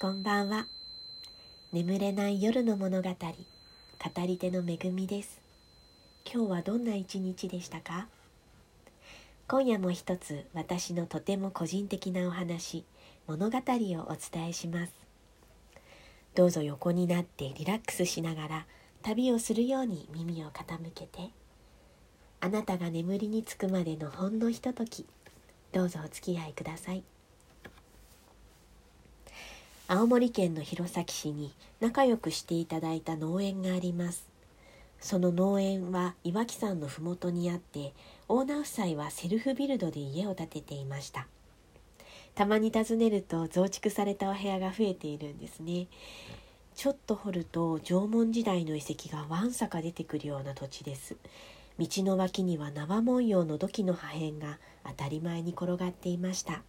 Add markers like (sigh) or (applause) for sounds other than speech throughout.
こんばんは。眠れない夜の物語語り手の恵みです。今日はどんな一日でしたか？今夜も一つ私のとても個人的なお話物語をお伝えします。どうぞ横になってリラックスしながら旅をするように耳を傾けてあなたが眠りにつくまでのほんのひとときどうぞお付き合いください。青森県の弘前市に仲良くしていただいた農園があります。その農園は岩木山の麓にあってオーナー夫妻はセルフビルドで家を建てていました。たまに訪ねると増築されたお部屋が増えているんですね。ちょっと掘ると縄文時代の遺跡がわんさか出てくるような土地です。道の脇には縄文様の土器の破片が当たり前に転がっていました。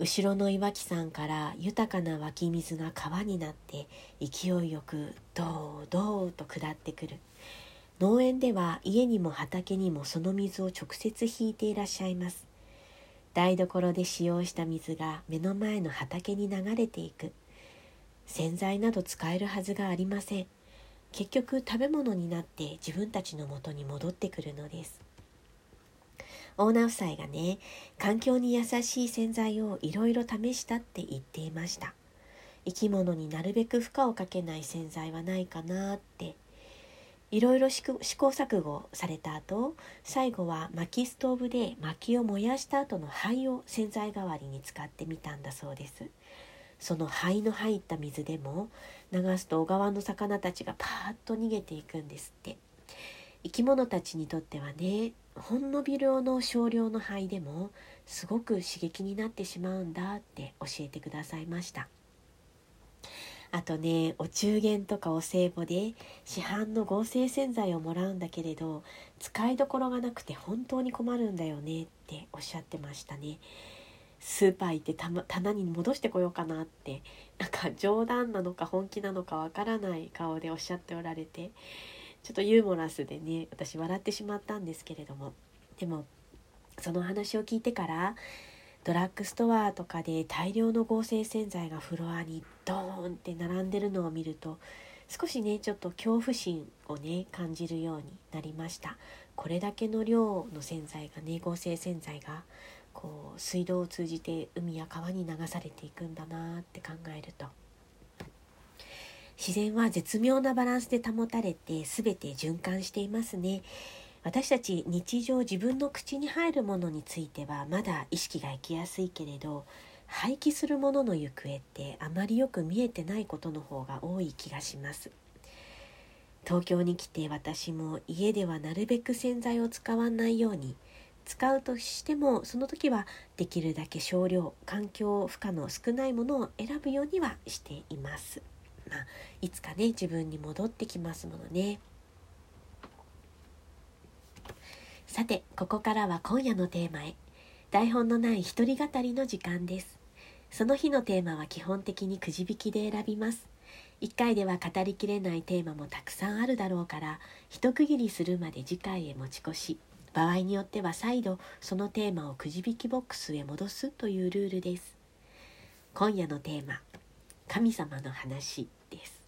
後ろの岩木山から豊かな湧き水が川になって勢いよくドードーと下ってくる。農園では家にも畑にもその水を直接引いていらっしゃいます。台所で使用した水が目の前の畑に流れていく。洗剤など使えるはずがありません。結局食べ物になって自分たちのもとに戻ってくるのです。オーナー夫妻がね環境に優しい洗剤をいろいろ試したって言っていました。生き物になるべく負荷をかけない洗剤はないかなって。いろいろ試行錯誤された後最後は薪ストーブで薪を燃やした後の灰を洗剤代わりに使ってみたんだそうです。その灰の入った水でも流すと小川の魚たちがパーッと逃げていくんですって。生き物たちにとってはねほんの微量の少量の灰でもすごく刺激になってしまうんだって教えてくださいました。あとねお中元とかお歳暮で市販の合成洗剤をもらうんだけれど使いどころがなくて本当に困るんだよねっておっしゃってましたね。スーパー行ってた、ま棚に戻してこようかなってなんか冗談なのか本気なのかわからない顔でおっしゃっておられてちょっとユーモラスでね私笑ってしまったんですけれども。でもその話を聞いてからドラッグストアとかで大量の合成洗剤がフロアにドーンって並んでるのを見ると少しねちょっと恐怖心をね感じるようになりました。これだけの量の洗剤がね合成洗剤がこう水道を通じて海や川に流されていくんだなって考えると。自然は絶妙なバランスで保たれて全て循環していますね私たち日常自分の口に入るものについてはまだ意識がいきやすいけれど廃棄するものの行方ってあまりよく見えてないことの方が多い気がします東京に来て私も家ではなるべく洗剤を使わないように使うとしてもその時はできるだけ少量環境負荷の少ないものを選ぶようにはしています。まあ、いつかね自分に戻ってきますものね。さてここからは今夜のテーマへ。台本のない一人語りの時間です。その日のテーマは基本的にくじ引きで選びます。1回では語りきれないテーマもたくさんあるだろうから一区切りするまで次回へ持ち越し。場合によっては再度そのテーマをくじ引きボックスへ戻すというルールです。今夜のテーマ神様の話です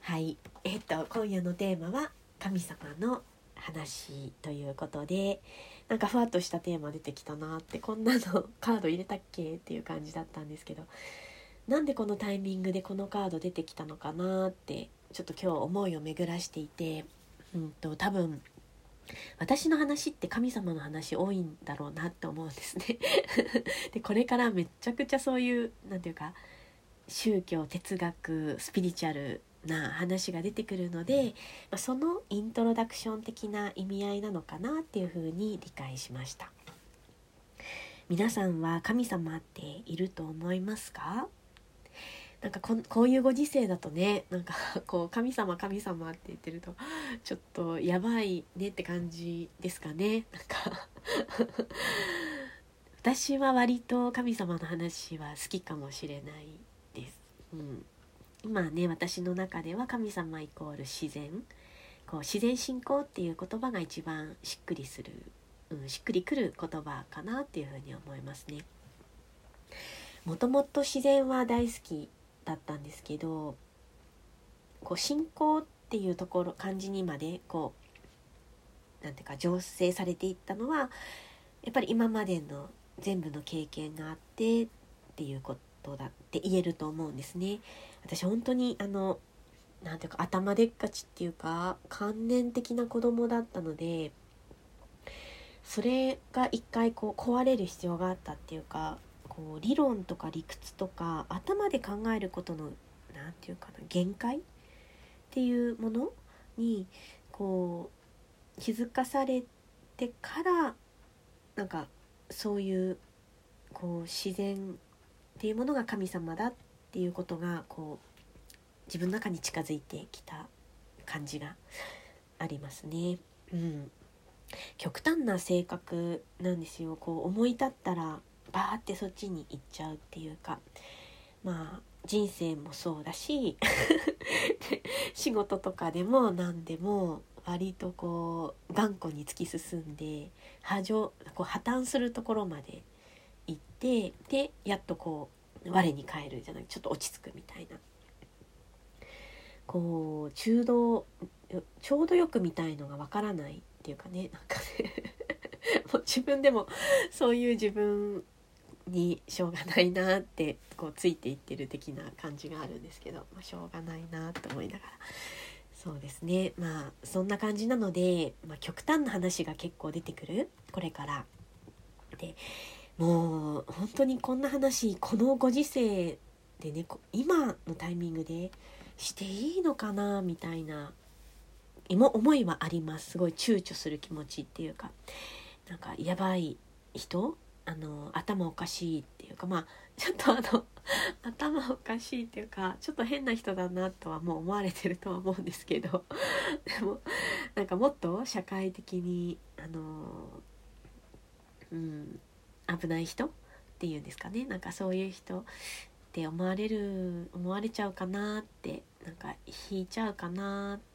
はい。えっと今夜のテーマは神様の話ということでなんかふわっとしたテーマ出てきたなってこんなのカード入れたっけっていう感じだったんですけどなんでこのタイミングでこのカード出てきたのかなってちょっと今日思いを巡らしていて、うんと、多分私の話って神様の話多いんだろうなって思うんですね。(laughs) でこれからめちゃくちゃそういう何て言うか宗教哲学スピリチュアルな話が出てくるので、まあ、そのイントロダクション的な意味合いなのかなっていうふうに理解しました。皆さんは神様っていると思いますか？なんかここういうご時世だとねなんか (laughs) こう神様神様って言ってるとちょっとやばいねって感じですかね。なんか (laughs) 私は割と神様の話は好きかもしれないです。うん。今ね私の中では神様イコール自然こう自然信仰っていう言葉が一番しっくりする、うん、しっくりくる言葉かなっていうふうに思いますね。もともと自然は大好きだったんですけどこう信仰っていうところ感じにまでこうなんていうか醸成されていったのはやっぱり今までの全部の経験があってっていうことだって言えると思うんですね。私本当にあのなんていうか頭でっかちっていうか観念的な子供だったのでそれが一回こう壊れる必要があったっていうかこう理論とか理屈とか頭で考えることの何て言うかな限界っていうものにこう気づかされてからなんかそういうこう自然っていうものが神様だってっていうことがこう自分の中に近づいてきた感じがありますね。うん、極端な性格なんですよ。こう思い立ったらバーってそっちに行っちゃうっていうか。まあ人生もそうだし (laughs) 仕事とかでも何でも割とこう頑固に突き進んで破こう破綻するところまで行ってでやっとこう我に返るじゃないちょっと落ち着くみたいな。こう中道ちょうどよくみたいのがわからないっていうかねなんかね。(laughs) もう自分でもそういう自分にしょうがないなってこうついていってる的な感じがあるんですけど、ま、しょうがないなと思いながら。そうですね。まあそんな感じなので、まあ、極端な話が結構出てくる。これから。でもう本当にこんな話このご時世でね今のタイミングでしていいのかなみたいな思いはあります。すごい躊躇する気持ちっていうか。なんかやばい人あの頭おかしいっていうかまあちょっとあの (laughs) 頭おかしいっていうかちょっと変な人だなとはもう思われてるとは思うんですけど。でもなんかもっと社会的にあのうん危ない人？っていうんですかね。なんかそういう人って思われる思われちゃうかなってなんか引いちゃうかなって。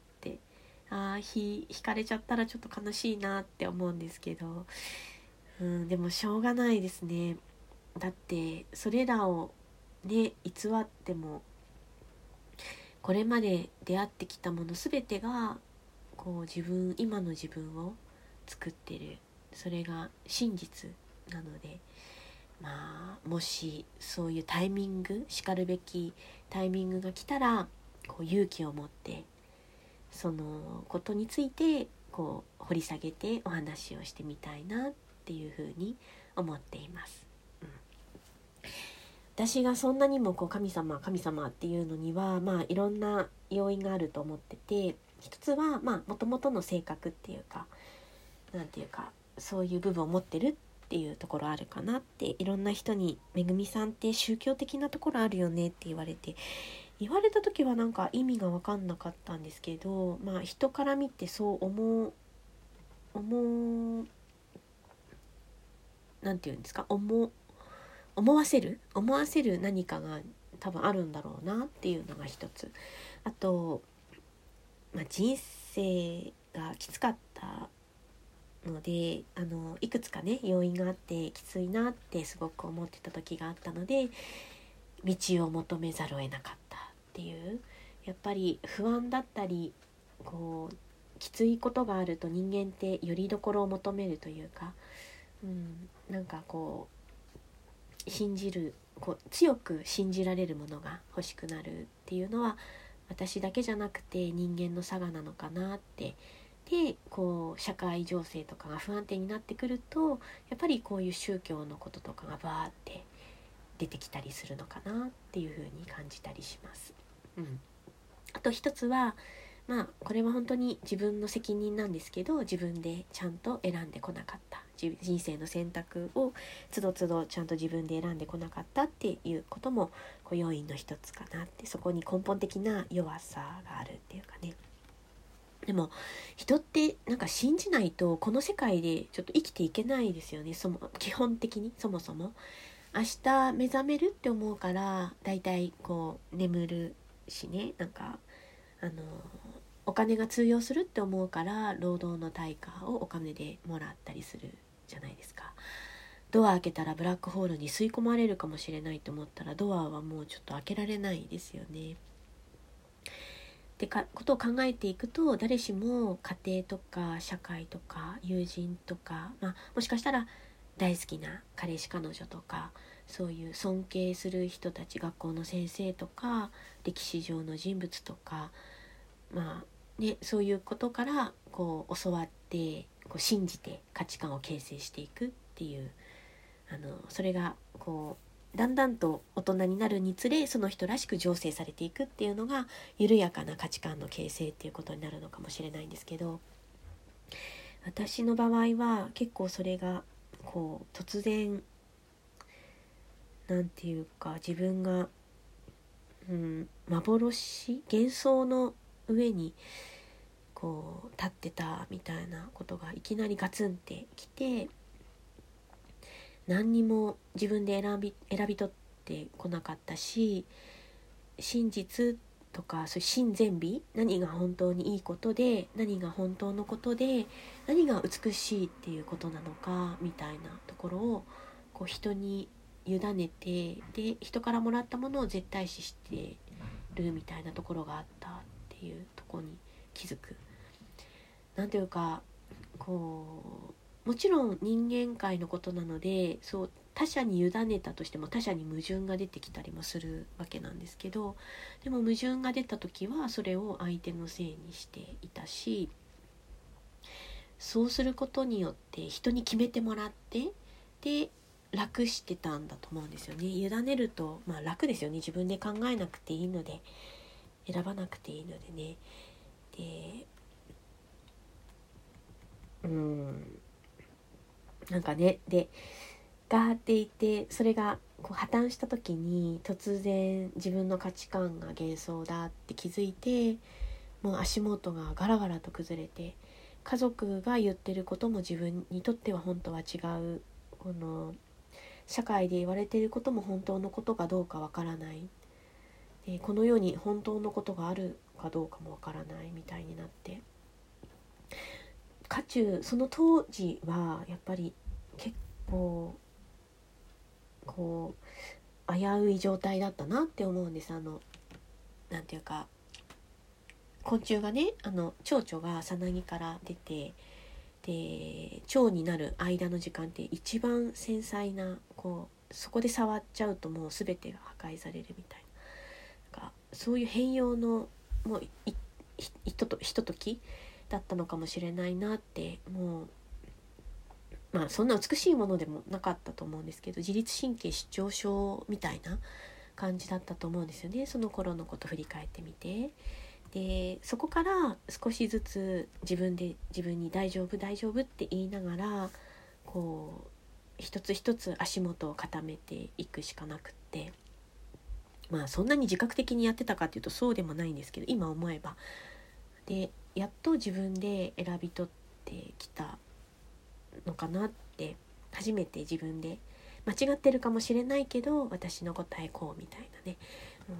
ああ引かれちゃったらちょっと悲しいなって思うんですけど、うん、でもしょうがないですね。だってそれらをね偽ってもこれまで出会ってきたもの全てがこう自分今の自分を作ってる。それが真実。なのでまあもしそういうタイミングしかるべきタイミングが来たらこう勇気を持ってそのことについてこう掘り下げてお話をしてみたいなっていうふうに思っています。うん、私がそんなにもこう神様神様っていうのにはまあいろんな要因があると思ってて一つはまあもともとの性格っていうか何て言うかそういう部分を持ってるっていうところあるかなっていろんな人に「めぐみさんって宗教的なところあるよね」って言われて言われた時はなんか意味が分かんなかったんですけどまあ人から見てそう思う思う何て言うんですか？思う思わせる？思わせる何かが多分あるんだろうなっていうのが一つ。あと、まあ、人生がきつかったのであのいくつかね要因があってきついなってすごく思ってた時があったので道を求めざるを得なかったっていう。やっぱり不安だったりこうきついことがあると人間ってよりどころを求めるというか、うん、なんかこう信じるこう強く信じられるものが欲しくなるっていうのは私だけじゃなくて人間の差がなのかなってでこう社会情勢とかが不安定になってくるとやっぱりこういう宗教のこととかがバーって出てきたりするのかなっていうふうに感じたりします。うん、あと一つはまあこれは本当に自分の責任なんですけど自分でちゃんと選んでこなかった人生の選択をつどつどちゃんと自分で選んでこなかったっていうこともこう要因の一つかなってそこに根本的な弱さがあるっていうかね。でも人ってなんか信じないとこの世界でちょっと生きていけないですよね。そも基本的にそもそも。明日目覚めるって思うからだいたいこう眠るしね。なんかあのお金が通用するって思うから労働の対価をお金でもらったりするじゃないですか。ドア開けたらブラックホールに吸い込まれるかもしれないと思ったらドアはもうちょっと開けられないですよね。ってかことを考えていくと誰しも家庭とか社会とか友人とか、まあ、もしかしたら大好きな彼氏彼女とかそういう尊敬する人たち学校の先生とか歴史上の人物とかまあねそういうことからこう教わってこう信じて価値観を形成していくっていうあのそれがこうだんだんと大人になるにつれその人らしく醸成されていくっていうのが緩やかな価値観の形成っていうことになるのかもしれないんですけど私の場合は結構それがこう突然何て言うか自分が、うん、幻？幻想の上にこう立ってたみたいなことがいきなりガツンってきて何にも自分で選び選び取ってこなかったし真実とかそういう真善美何が本当にいいことで何が本当のことで何が美しいっていうことなのかみたいなところをこう人に委ねてで人からもらったものを絶対視してるみたいなところがあったっていうとこに気づく。なんていうかこうもちろん人間界のことなのでそう他者に委ねたとしても他者に矛盾が出てきたりもするわけなんですけどでも矛盾が出た時はそれを相手のせいにしていたしそうすることによって人に決めてもらってで楽してたんだと思うんですよね。委ねるとまあ楽ですよね。自分で考えなくていいので選ばなくていいのでね。でうん。なんかねでガーっていてそれがこう破綻した時に突然自分の価値観が幻想だって気づいてもう足元がガラガラと崩れて家族が言ってることも自分にとっては本当は違うこの社会で言われてることも本当のことかどうかわからない。でこの世に本当のことがあるかどうかもわからないみたいになって。渦中その当時はやっぱり結構こう危うい状態だったなって思うんです。あのなんていうか昆虫がねあの蝶々がさなぎから出てで蝶になる間の時間って一番繊細なこうそこで触っちゃうともう全てが破壊されるみたいな。なんかそういう変容のもうひととひとときだったのかもしれないなってもうまあそんな美しいものでもなかったと思うんですけど自律神経失調症みたいな感じだったと思うんですよねその頃のこと振り返ってみて。でそこから少しずつ自分で自分に「大丈夫大丈夫」って言いながらこう一つ一つ足元を固めていくしかなくってまあそんなに自覚的にやってたかっていうとそうでもないんですけど今思えば。でやっと自分で選び取ってきたのかなって初めて自分で間違ってるかもしれないけど私の答えこうみたいなね、うん、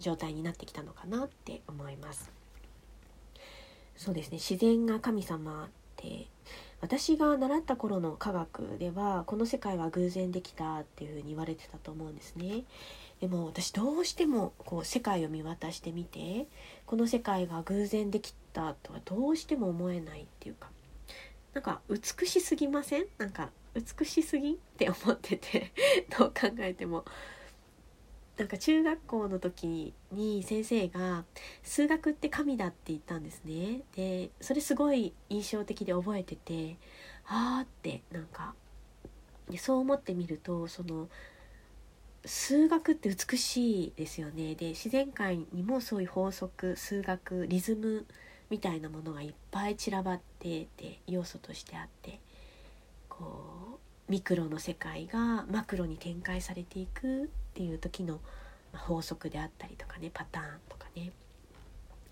状態になってきたのかなって思います。そうですね自然が神様って私が習った頃の科学ではこの世界は偶然できたっていうふうに言われてたと思うんですね。でも私どうしてもこう世界を見渡してみてこの世界が偶然できたとはどうしても思えないっていうかなんか美しすぎません？なんか美しすぎって思ってて (laughs) どう考えても。なんか中学校の時に先生が「数学って神だ」って言ったんですね。でそれすごい印象的で覚えててああってなんかでそう思ってみるとその数学って美しいですよね。で自然界にもそういう法則数学リズムみたいなものがいっぱい散らばってて要素としてあってこうミクロの世界がマクロに展開されていくっていう時の法則であったりとかねパターンとかね。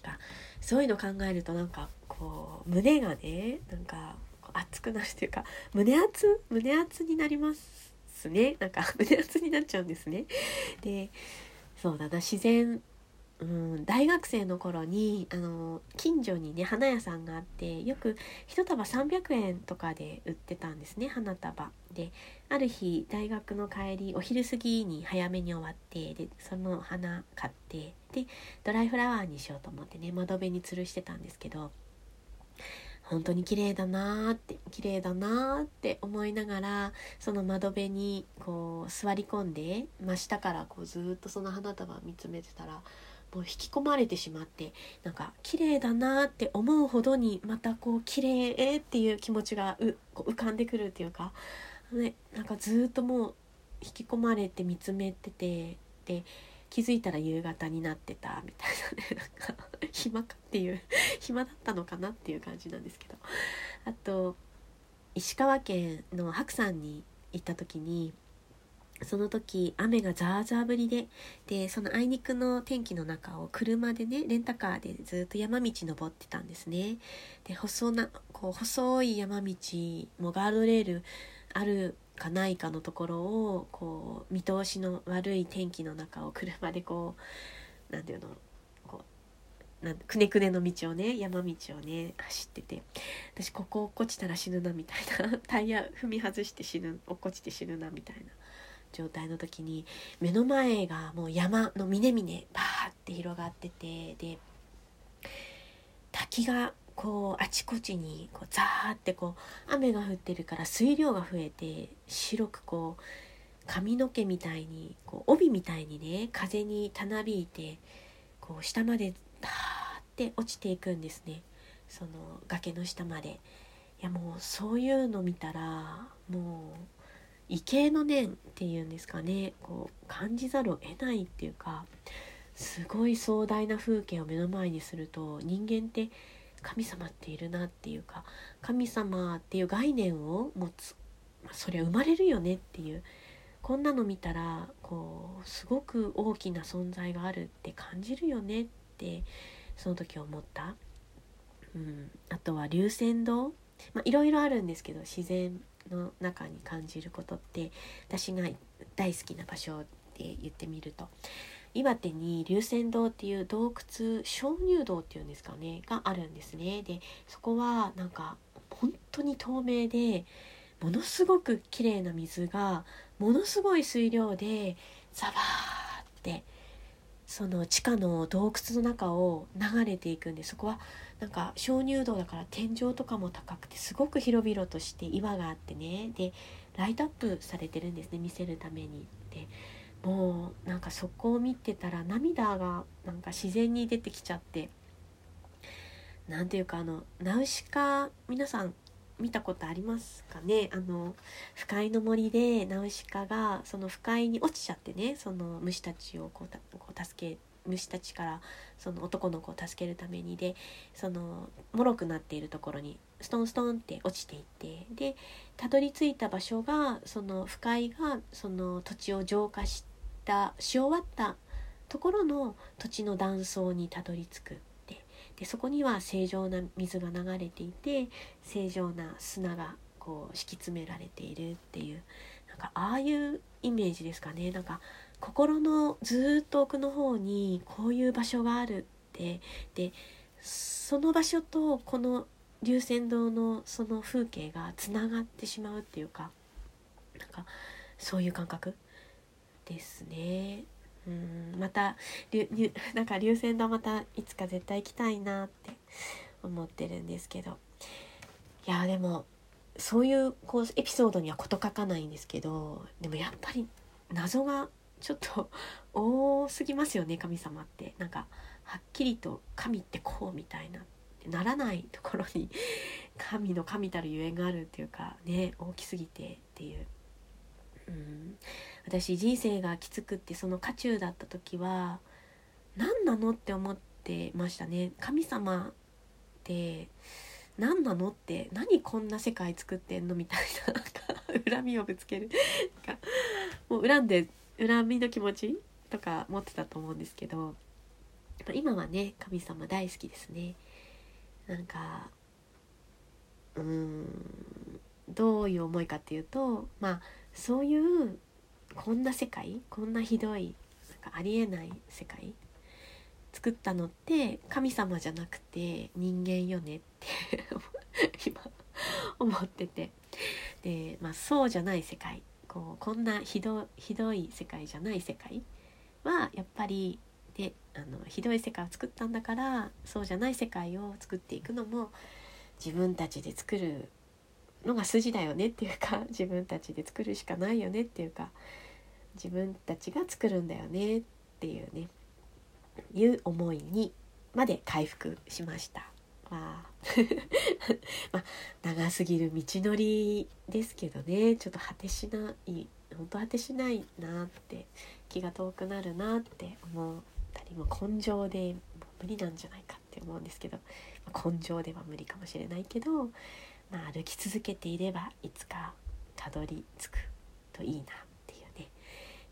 がそういうの考えるとなんかこう胸がねなんか熱くなるというか胸熱？胸熱になりますすね。なんか (laughs) 胸熱になっちゃうんですね。でそうだな自然うん、大学生の頃にあの近所にね花屋さんがあってよく1束300円とかで売ってたんですね花束。である日大学の帰りお昼過ぎに早めに終わってでその花買ってでドライフラワーにしようと思ってね窓辺に吊るしてたんですけど本当に綺麗だなーって綺麗だなーって思いながらその窓辺にこう座り込んで真下からこうずっとその花束見つめてたらもう引き込まれてしまってなんか綺麗だなって思うほどにまたこう綺麗っていう気持ちが浮かんでくるっていうか、ね、なんかずっともう引き込まれて見つめててで気づいたら夕方になってたみたいなね (laughs) なんか暇かっていう暇だったのかなっていう感じなんですけど。あと石川県の白山に行った時にその時雨がザーザー降りででそのあいにくの天気の中を車でねレンタカーでずっと山道登ってたんですね。で細なこう細い山道もガードレールあるかないかのところをこう見通しの悪い天気の中を車でこう何て言うのこうなんくねくねの道をね山道をね走ってて。私ここ落っこちたら死ぬなみたいな。(laughs) タイヤ踏み外して死ぬ落っこちて死ぬなみたいな。状態の時に目の前がもう山の峰々バーって広がっててで滝がこうあちこちにこうザーってこう雨が降ってるから水量が増えて白くこう髪の毛みたいにこう帯みたいにね風にたなびいてこう下までダーって落ちていくんですねその崖の下まで。いやもうそういうの見たらもう畏敬の念っていうんですかね。こう感じざるを得ないっていうかすごい壮大な風景を目の前にすると人間って神様っているなっていうか神様っていう概念を持つ、まあ、そりゃ生まれるよねっていうこんなの見たらこうすごく大きな存在があるって感じるよねってその時思った。うん、あとは龍泉洞まあいろいろあるんですけど自然。の中に感じることって私が大好きな場所で言ってみると岩手に龍泉洞っていう洞窟鍾乳洞っていうんですかねがあるんですね。でそこはなんか本当に透明でものすごく綺麗な水がものすごい水量でザバーってその地下の洞窟の中を流れていくんでそこはなんか鍾乳洞だから天井とかも高くてすごく広々として岩があってねでライトアップされてるんですね見せるために。でもうなんかそこを見てたら涙がなんか自然に出てきちゃって何ていうかあのナウシカ皆さん見たことありますかね？あの不快の森でナウシカがその不快に落ちちゃってねその虫たちをこうこう助け虫たちからその男の子を助けるためにでその脆くなっているところにストンストンって落ちていってでたどり着いた場所がその不快がその土地を浄化したし終わったところの土地の断層にたどり着く。でそこには正常な水が流れていて正常な砂がこう敷き詰められているっていうなんかああいうイメージですかねなんか心のずっと奥の方にこういう場所があるってでその場所とこの龍泉洞のその風景がつながってしまうっていうかなんかそういう感覚ですね。うんまた (laughs) なんか流線堂またいつか絶対行きたいなって思ってるんですけど。いやでもそういうこうエピソードには事欠かないんですけどでもやっぱり謎がちょっと多すぎますよね神様って。なんかはっきりと神ってこうみたいなならないところに (laughs) 神の神たるゆえんがあるっていうかね大きすぎてっていう。うん。私人生がきつくってその渦中だった時は何なのって思ってましたね。神様って何なのって何こんな世界作ってんのみたいな恨みをぶつける。もう恨んで恨みの気持ちとか持ってたと思うんですけど今はね神様大好きですね。なんかうーんどういう思いかっていうとまあそういうこんな世界こんなひどいなんかありえない世界作ったのって神様じゃなくて人間よねって (laughs) 今思ってて。で、まあ、そうじゃない世界こうこんなひどひどい世界じゃない世界はやっぱりであのひどい世界を作ったんだからそうじゃない世界を作っていくのも自分たちで作るのが筋だよねっていうか自分たちで作るしかないよねっていうか自分たちが作るんだよねっていうねいう思いにまで回復しました。まあ (laughs) まあ、長すぎる道のりですけどねちょっと果てしない本当果てしないなって気が遠くなるなって思ったりも根性で無理なんじゃないかって思うんですけど、まあ、根性では無理かもしれないけど、まあ、歩き続けていればいつかたどり着くといいな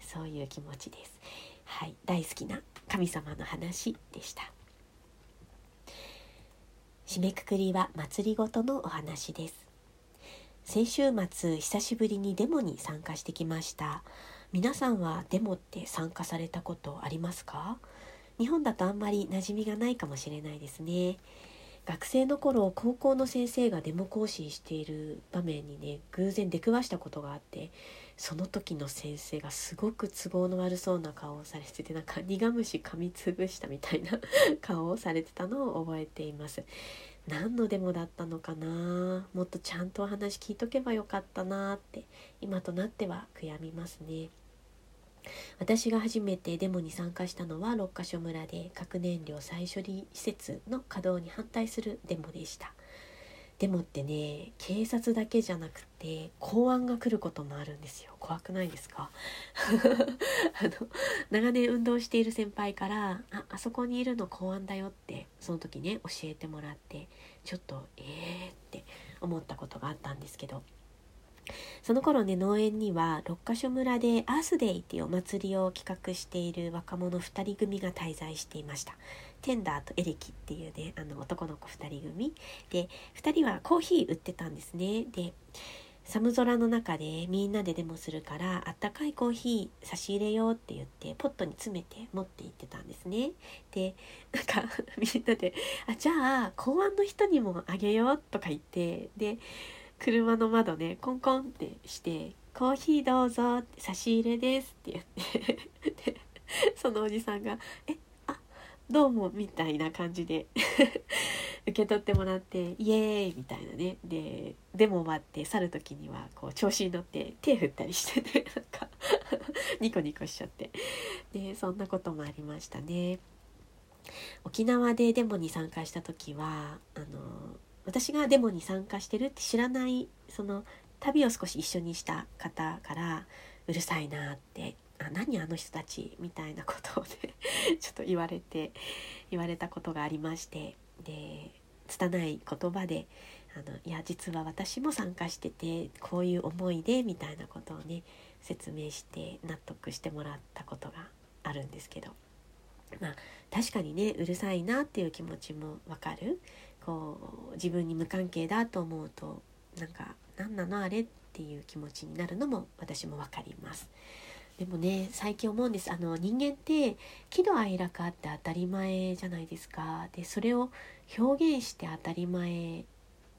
そういう気持ちです。はい、大好きな神様の話でした。締めくくりは祭りごとのお話です。先週末久しぶりにデモに参加してきました。皆さんはデモって参加されたことありますか？日本だとあんまり馴染みがないかもしれないですね。学生の頃高校の先生がデモ行進している場面にね偶然出くわしたことがあってその時の先生がすごく都合の悪そうな顔をされててなんか苦虫噛みつぶしたみたいな (laughs) 顔をされてたのを覚えています。何のデモだったのかな？もっとちゃんとお話聞いとけばよかったなって今となっては悔やみますね。私が初めてデモに参加したのは六ヶ所村で核燃料再処理施設の稼働に反対するデモでした。でもってね警察だけじゃなくて公安が来ることもあるんですよ。怖くないですか？(laughs) あの長年運動している先輩から「ああそこにいるの公安だよ」ってその時ね教えてもらってちょっとえーって思ったことがあったんですけどその頃ね農園には六ヶ所村でアースデイっていうお祭りを企画している若者2人組が滞在していました。テンダーとエレキっていうねあの男の子2人組。で2人はコーヒー売ってたんですね。で寒空の中でみんなでデモするからあったかいコーヒー差し入れようって言ってポットに詰めて持って行ってたんですね。でなんか (laughs) みんなで「あじゃあ公安の人にもあげよう」とか言ってで車の窓ねコンコンってして「コーヒーどうぞ」って差し入れですって言って。でそのおじさんが「えどうも」みたいな感じで。(laughs) 受け取ってもらってイエーイみたいなね。ででも終わって去る時にはこう調子に乗って手振ったりしてね。(laughs) なんかニコニコしちゃって。でそんなこともありましたね。沖縄でデモに参加した時はあの私がデモに参加してるって知らないその旅を少し一緒にした方からうるさいなってあ何あの人たち？みたいなことをね (laughs) ちょっと言われて言われたことがありましてで拙い言葉であのいや実は私も参加しててこういう思いでみたいなことをね説明して納得してもらったことがあるんですけど。まあ確かにねうるさいなっていう気持ちもわかる。こう自分に無関係だと思うとなんか何なのあれ？っていう気持ちになるのも私も分かります。でもね最近思うんです。あの人間って喜怒哀楽あって当たり前じゃないですか。でそれを表現して当たり前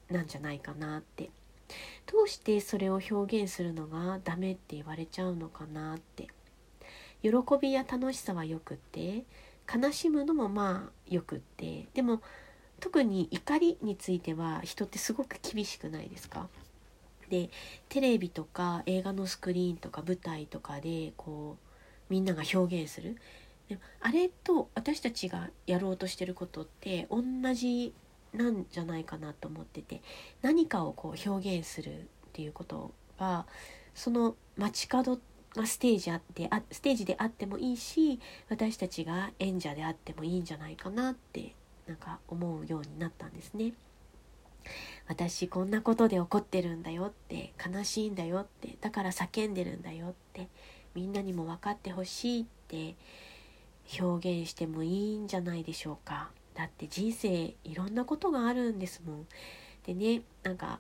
なんじゃないかなって。どうしてそれを表現するのがダメって言われちゃうのかなって。喜びや楽しさはよくって悲しむのもまあよくって。でも特に怒りについては人ってすごく厳しくないですか？でテレビとか映画のスクリーンとか舞台とかでこうみんなが表現するであれと私たちがやろうとしてることって同じなんじゃないかなと思ってて何かをこう表現するっていうことがその街角がステージあってあステージであってもいいし私たちが演者であってもいいんじゃないかなってなんか思うようになったんですね。私こんなことで怒ってるんだよって悲しいんだよってだから叫んでるんだよってみんなにも分かってほしいって表現してもいいんじゃないでしょうか。だって人生いろんなことがあるんですもん。でねなんか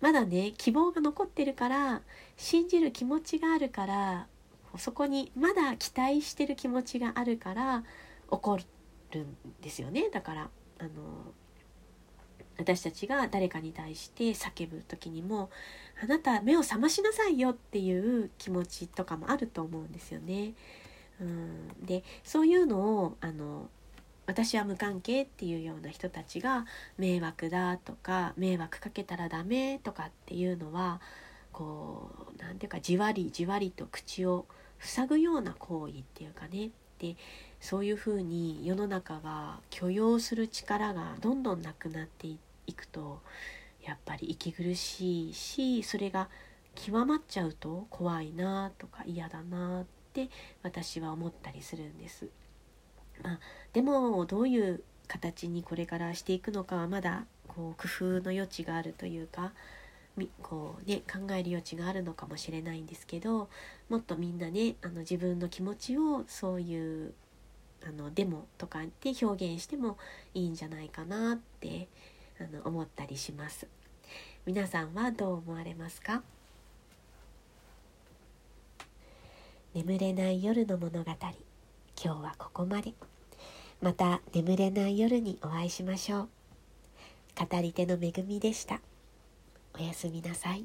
まだね希望が残ってるから信じる気持ちがあるからそこにまだ期待してる気持ちがあるから怒るんですよね。だからあの私たちが誰かに対して叫ぶ時にも「あなた目を覚ましなさいよ」っていう気持ちとかもあると思うんですよね。うん、でそういうのをあの私は無関係っていうような人たちが迷惑だとか迷惑かけたらダメとかっていうのはこう何ていうかじわりじわりと口を塞ぐような行為っていうかねでそういうふうに世の中が許容する力がどんどんなくなっていくとやっぱり息苦しいしそれが極まっちゃうと怖いなとか嫌だなって私は思ったりするんです。まあ、でもどういう形にこれからしていくのかはまだこう工夫の余地があるというかこう、ね、考える余地があるのかもしれないんですけどもっとみんなねあの自分の気持ちをそういうあのデモとかで表現してもいいんじゃないかなってあの思ったりします。皆さんはどう思われますか？眠れない夜の物語。今日はここまで。また眠れない夜にお会いしましょう。語り手の恵みでした。おやすみなさい。